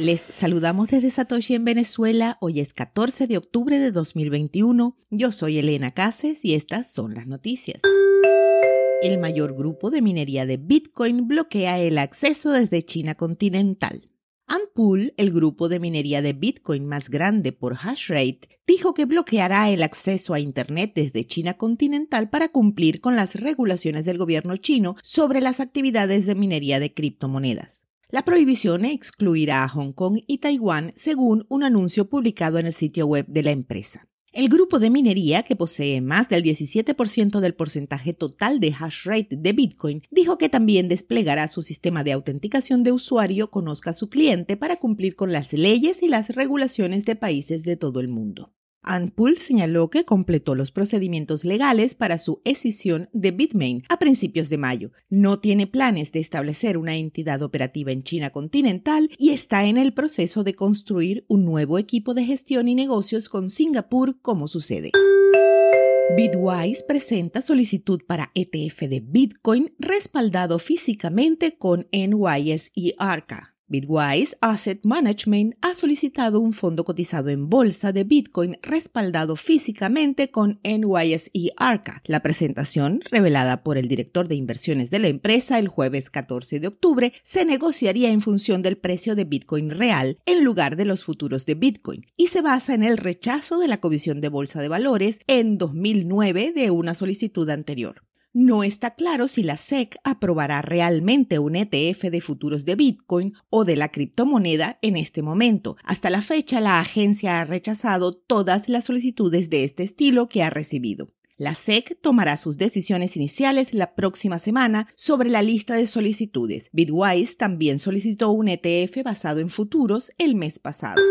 Les saludamos desde Satoshi en Venezuela. Hoy es 14 de octubre de 2021. Yo soy Elena Cases y estas son las noticias. El mayor grupo de minería de Bitcoin bloquea el acceso desde China continental. Antpool, el grupo de minería de Bitcoin más grande por hash rate, dijo que bloqueará el acceso a Internet desde China continental para cumplir con las regulaciones del gobierno chino sobre las actividades de minería de criptomonedas. La prohibición excluirá a Hong Kong y Taiwán según un anuncio publicado en el sitio web de la empresa. El grupo de minería, que posee más del 17% del porcentaje total de hash rate de Bitcoin, dijo que también desplegará su sistema de autenticación de usuario conozca a su cliente para cumplir con las leyes y las regulaciones de países de todo el mundo. Antpool señaló que completó los procedimientos legales para su escisión de Bitmain a principios de mayo. No tiene planes de establecer una entidad operativa en China continental y está en el proceso de construir un nuevo equipo de gestión y negocios con Singapur como sucede. Bitwise presenta solicitud para ETF de Bitcoin respaldado físicamente con NYSE ARCA. Bitwise Asset Management ha solicitado un fondo cotizado en bolsa de Bitcoin respaldado físicamente con NYSE ARCA. La presentación, revelada por el director de inversiones de la empresa el jueves 14 de octubre, se negociaría en función del precio de Bitcoin real en lugar de los futuros de Bitcoin y se basa en el rechazo de la Comisión de Bolsa de Valores en 2009 de una solicitud anterior. No está claro si la SEC aprobará realmente un ETF de futuros de Bitcoin o de la criptomoneda en este momento. Hasta la fecha, la agencia ha rechazado todas las solicitudes de este estilo que ha recibido. La SEC tomará sus decisiones iniciales la próxima semana sobre la lista de solicitudes. Bitwise también solicitó un ETF basado en futuros el mes pasado.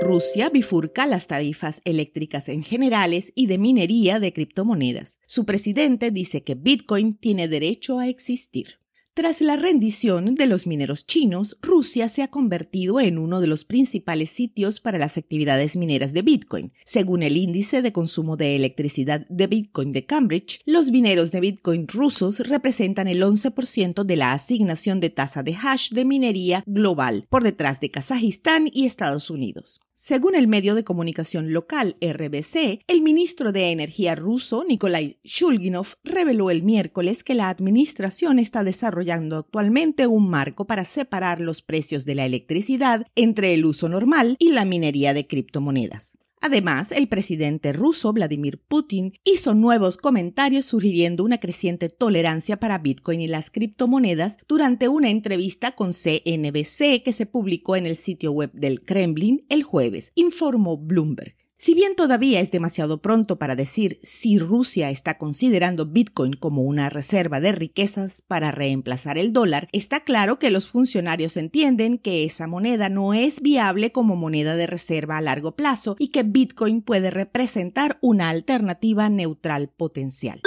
Rusia bifurca las tarifas eléctricas en generales y de minería de criptomonedas. Su presidente dice que Bitcoin tiene derecho a existir. Tras la rendición de los mineros chinos, Rusia se ha convertido en uno de los principales sitios para las actividades mineras de Bitcoin. Según el índice de consumo de electricidad de Bitcoin de Cambridge, los mineros de Bitcoin rusos representan el 11% de la asignación de tasa de hash de minería global, por detrás de Kazajistán y Estados Unidos. Según el medio de comunicación local RBC, el ministro de Energía ruso, Nikolai Shulginov, reveló el miércoles que la administración está desarrollando actualmente un marco para separar los precios de la electricidad entre el uso normal y la minería de criptomonedas. Además, el presidente ruso Vladimir Putin hizo nuevos comentarios sugiriendo una creciente tolerancia para Bitcoin y las criptomonedas durante una entrevista con CNBC que se publicó en el sitio web del Kremlin el jueves, informó Bloomberg. Si bien todavía es demasiado pronto para decir si Rusia está considerando Bitcoin como una reserva de riquezas para reemplazar el dólar, está claro que los funcionarios entienden que esa moneda no es viable como moneda de reserva a largo plazo y que Bitcoin puede representar una alternativa neutral potencial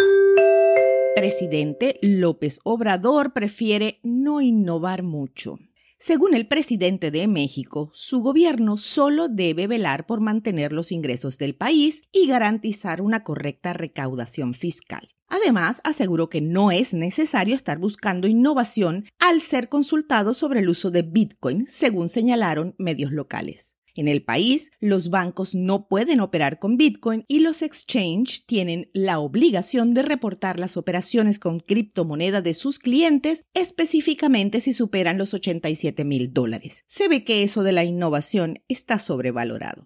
presidente López Obrador prefiere no innovar mucho. Según el presidente de México, su gobierno solo debe velar por mantener los ingresos del país y garantizar una correcta recaudación fiscal. Además, aseguró que no es necesario estar buscando innovación al ser consultado sobre el uso de Bitcoin, según señalaron medios locales. En el país, los bancos no pueden operar con Bitcoin y los exchange tienen la obligación de reportar las operaciones con criptomoneda de sus clientes, específicamente si superan los 87 mil dólares. Se ve que eso de la innovación está sobrevalorado.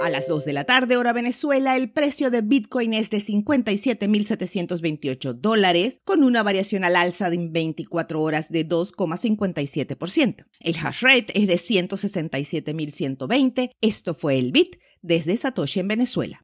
A las 2 de la tarde, hora Venezuela, el precio de Bitcoin es de 57.728 dólares, con una variación al alza de 24 horas de 2,57%. El hash rate es de 167.120. Esto fue el Bit desde Satoshi en Venezuela.